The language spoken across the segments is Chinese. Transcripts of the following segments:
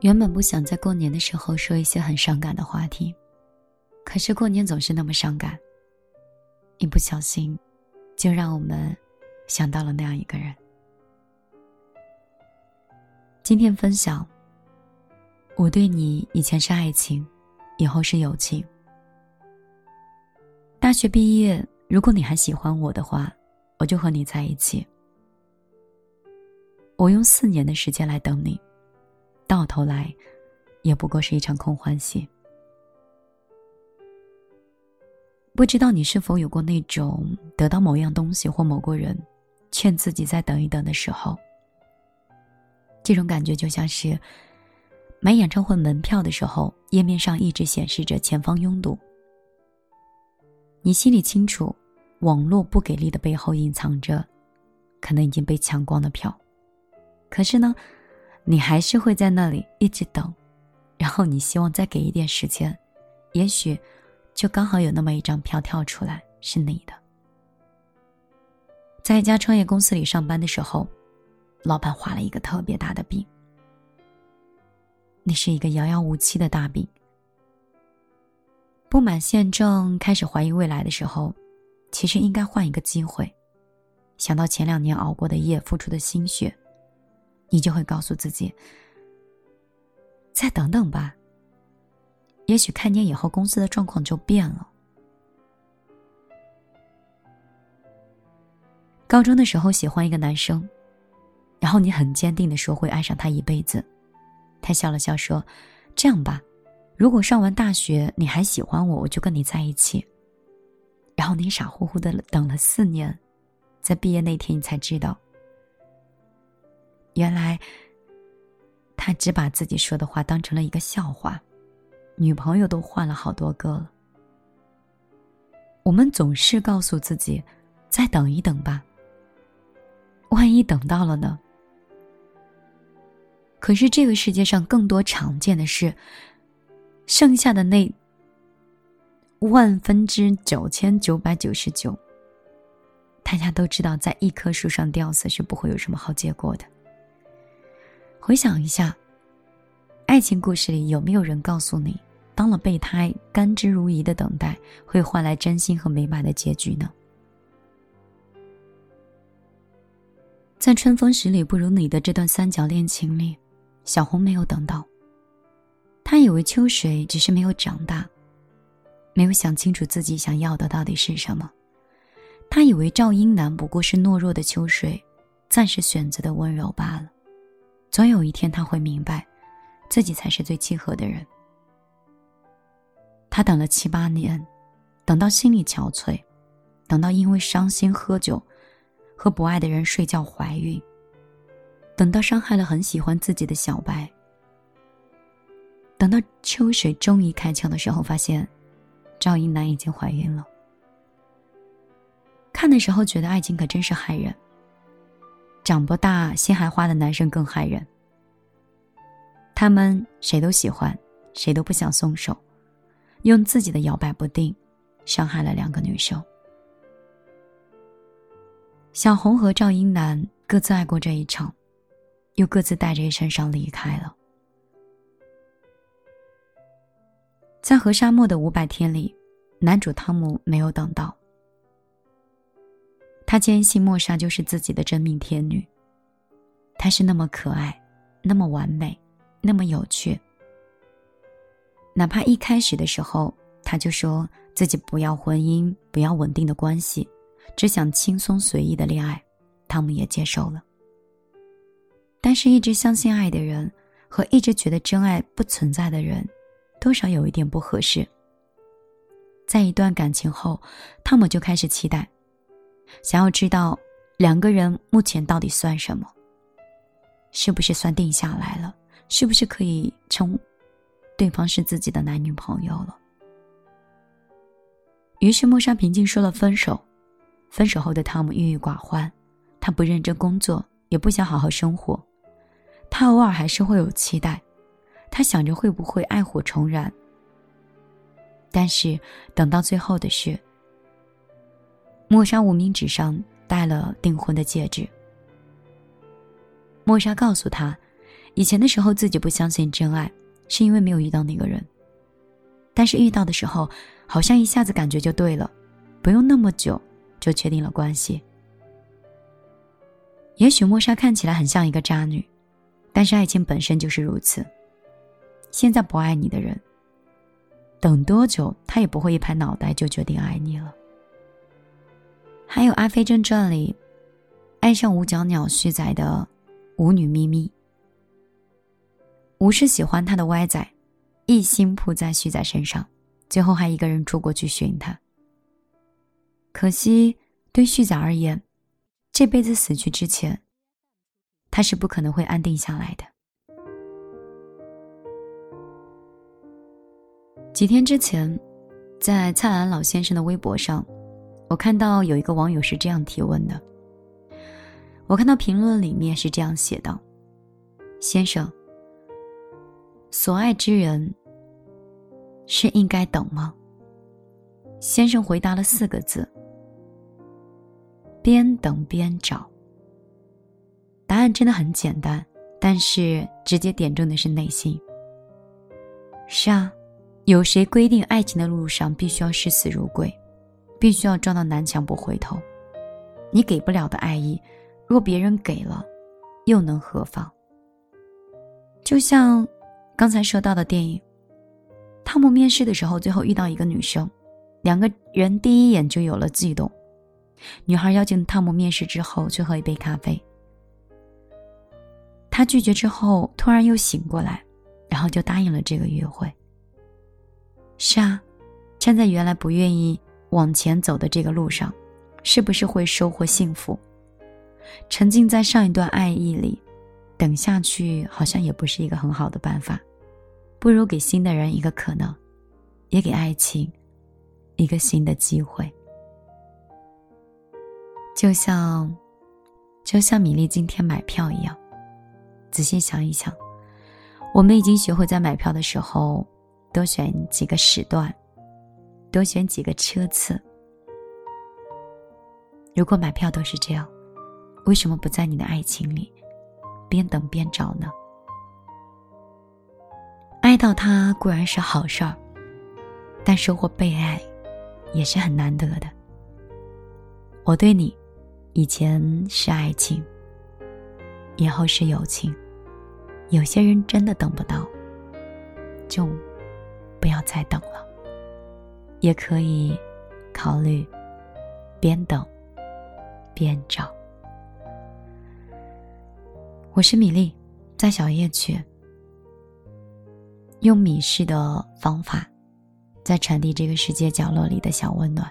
原本不想在过年的时候说一些很伤感的话题，可是过年总是那么伤感。一不小心，就让我们想到了那样一个人。今天分享，我对你以前是爱情，以后是友情。大学毕业，如果你还喜欢我的话，我就和你在一起。我用四年的时间来等你。到头来，也不过是一场空欢喜。不知道你是否有过那种得到某样东西或某个人，劝自己再等一等的时候？这种感觉就像是买演唱会门票的时候，页面上一直显示着前方拥堵。你心里清楚，网络不给力的背后隐藏着可能已经被抢光的票，可是呢？你还是会在那里一直等，然后你希望再给一点时间，也许就刚好有那么一张票跳出来是你的。在一家创业公司里上班的时候，老板画了一个特别大的饼，那是一个遥遥无期的大饼。不满现状，开始怀疑未来的时候，其实应该换一个机会。想到前两年熬过的夜，付出的心血。你就会告诉自己：“再等等吧。”也许看见以后公司的状况就变了。高中的时候喜欢一个男生，然后你很坚定的说会爱上他一辈子。他笑了笑说：“这样吧，如果上完大学你还喜欢我，我就跟你在一起。”然后你傻乎乎的等了四年，在毕业那天你才知道。原来，他只把自己说的话当成了一个笑话，女朋友都换了好多个了。我们总是告诉自己，再等一等吧。万一等到了呢？可是这个世界上更多常见的是，剩下的那万分之九千九百九十九，大家都知道，在一棵树上吊死是不会有什么好结果的。回想一下，爱情故事里有没有人告诉你，当了备胎，甘之如饴的等待会换来真心和美满的结局呢？在春风十里不如你的这段三角恋情里，小红没有等到。她以为秋水只是没有长大，没有想清楚自己想要的到底是什么。她以为赵英男不过是懦弱的秋水，暂时选择的温柔罢了。总有一天他会明白，自己才是最契合的人。他等了七八年，等到心力憔悴，等到因为伤心喝酒，和不爱的人睡觉怀孕，等到伤害了很喜欢自己的小白，等到秋水终于开窍的时候，发现赵英男已经怀孕了。看的时候觉得爱情可真是害人。长不大、心还花的男生更害人。他们谁都喜欢，谁都不想松手，用自己的摇摆不定，伤害了两个女生。小红和赵英男各自爱过这一场，又各自带着一身伤离开了。在和沙漠的五百天里，男主汤姆没有等到。他坚信莫莎就是自己的真命天女。她是那么可爱，那么完美，那么有趣。哪怕一开始的时候，他就说自己不要婚姻，不要稳定的关系，只想轻松随意的恋爱，汤姆也接受了。但是，一直相信爱的人和一直觉得真爱不存在的人，多少有一点不合适。在一段感情后，汤姆就开始期待。想要知道两个人目前到底算什么？是不是算定下来了？是不是可以称对方是自己的男女朋友了？于是莫莎平静说了分手。分手后的汤姆郁郁寡欢，他不认真工作，也不想好好生活。他偶尔还是会有期待，他想着会不会爱火重燃。但是等到最后的是，莫莎无名指上戴了订婚的戒指。莫莎告诉他，以前的时候自己不相信真爱，是因为没有遇到那个人。但是遇到的时候，好像一下子感觉就对了，不用那么久。就确定了关系。也许莫莎看起来很像一个渣女，但是爱情本身就是如此。现在不爱你的人，等多久他也不会一拍脑袋就决定爱你了。还有《阿飞正传》里，爱上五角鸟旭仔的舞女咪咪，吴是喜欢他的歪仔，一心扑在旭仔身上，最后还一个人出国去寻他。可惜，对旭仔而言，这辈子死去之前，他是不可能会安定下来的。几天之前，在蔡澜老先生的微博上，我看到有一个网友是这样提问的。我看到评论里面是这样写道：“先生，所爱之人是应该等吗？”先生回答了四个字。边等边找。答案真的很简单，但是直接点中的是内心。是啊，有谁规定爱情的路上必须要视死如归，必须要撞到南墙不回头？你给不了的爱意，若别人给了，又能何妨？就像刚才说到的电影，汤姆面试的时候，最后遇到一个女生，两个人第一眼就有了悸动。女孩邀请汤姆面试之后去喝一杯咖啡，他拒绝之后突然又醒过来，然后就答应了这个约会。是啊，站在原来不愿意往前走的这个路上，是不是会收获幸福？沉浸在上一段爱意里，等下去好像也不是一个很好的办法，不如给新的人一个可能，也给爱情一个新的机会。就像，就像米粒今天买票一样，仔细想一想，我们已经学会在买票的时候多选几个时段，多选几个车次。如果买票都是这样，为什么不在你的爱情里边等边找呢？爱到他固然是好事儿，但收获被爱也是很难得的。我对你。以前是爱情，以后是友情。有些人真的等不到，就不要再等了。也可以考虑边等边找。我是米粒，在小夜曲，用米式的方法，在传递这个世界角落里的小温暖，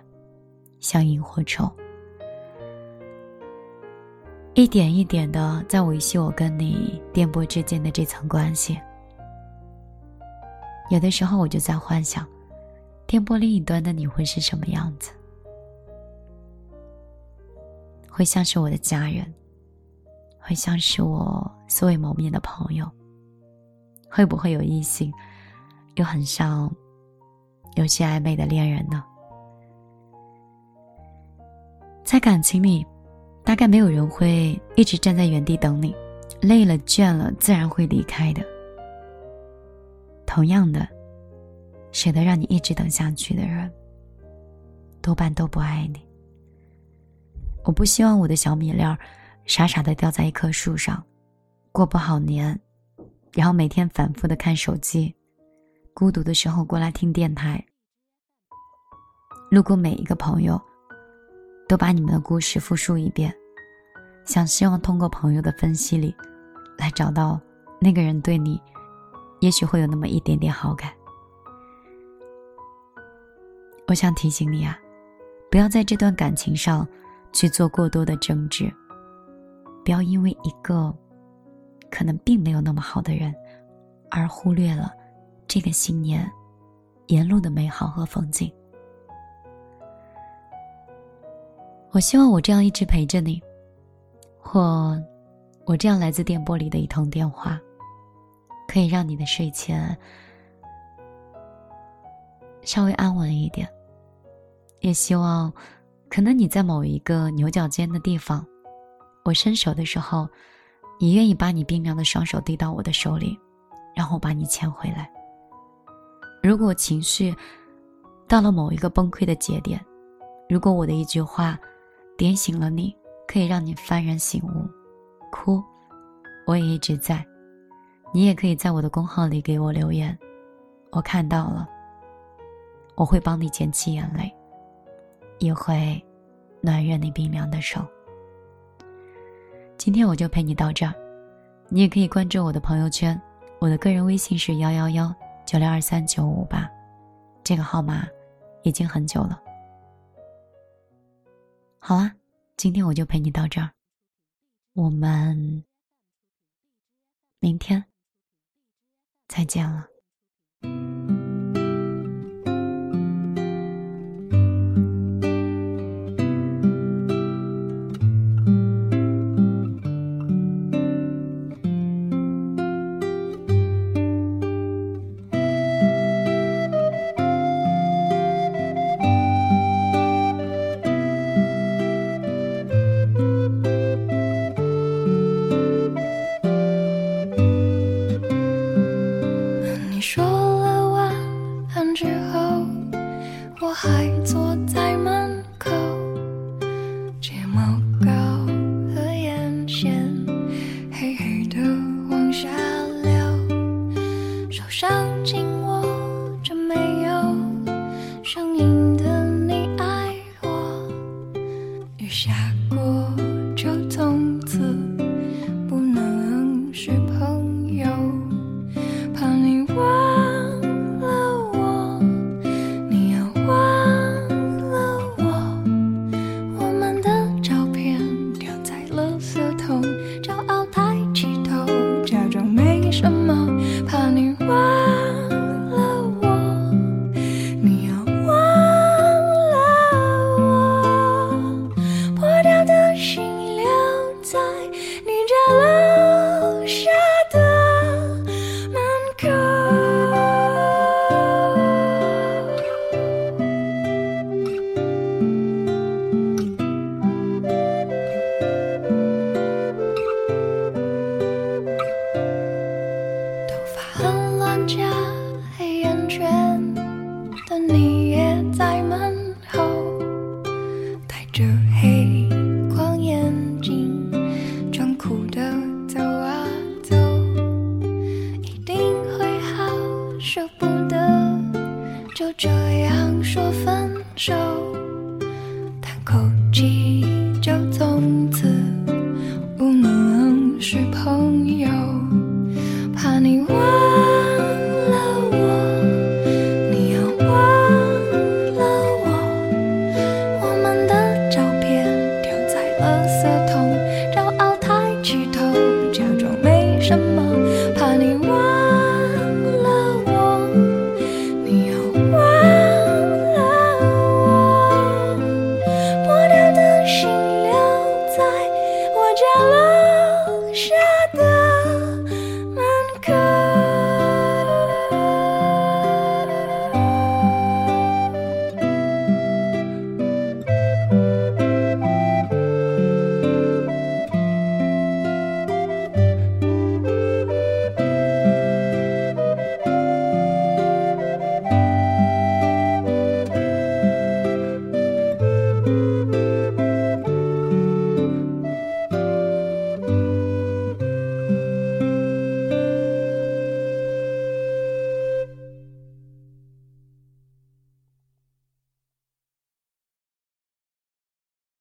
像萤火虫。一点一点的在维系我跟你电波之间的这层关系。有的时候我就在幻想，电波另一端的你会是什么样子？会像是我的家人，会像是我素未谋面的朋友，会不会有异性，又很像有些暧昧的恋人呢？在感情里。大概没有人会一直站在原地等你，累了倦了自然会离开的。同样的，舍得让你一直等下去的人，多半都不爱你。我不希望我的小米粒儿傻傻的掉在一棵树上，过不好年，然后每天反复的看手机，孤独的时候过来听电台。路过每一个朋友，都把你们的故事复述一遍。想希望通过朋友的分析里，来找到那个人对你，也许会有那么一点点好感。我想提醒你啊，不要在这段感情上去做过多的争执，不要因为一个可能并没有那么好的人，而忽略了这个新年沿路的美好和风景。我希望我这样一直陪着你，或我这样来自电波里的一通电话，可以让你的睡前稍微安稳一点。也希望，可能你在某一个牛角尖的地方，我伸手的时候，你愿意把你冰凉的双手递到我的手里，然后把你牵回来。如果情绪到了某一个崩溃的节点，如果我的一句话点醒了你，可以让你幡然醒悟，哭，我也一直在。你也可以在我的公号里给我留言，我看到了，我会帮你捡起眼泪。也会暖热你冰凉的手。今天我就陪你到这儿，你也可以关注我的朋友圈，我的个人微信是幺幺幺九六二三九五八，这个号码已经很久了。好啦，今天我就陪你到这儿，我们明天再见了。out.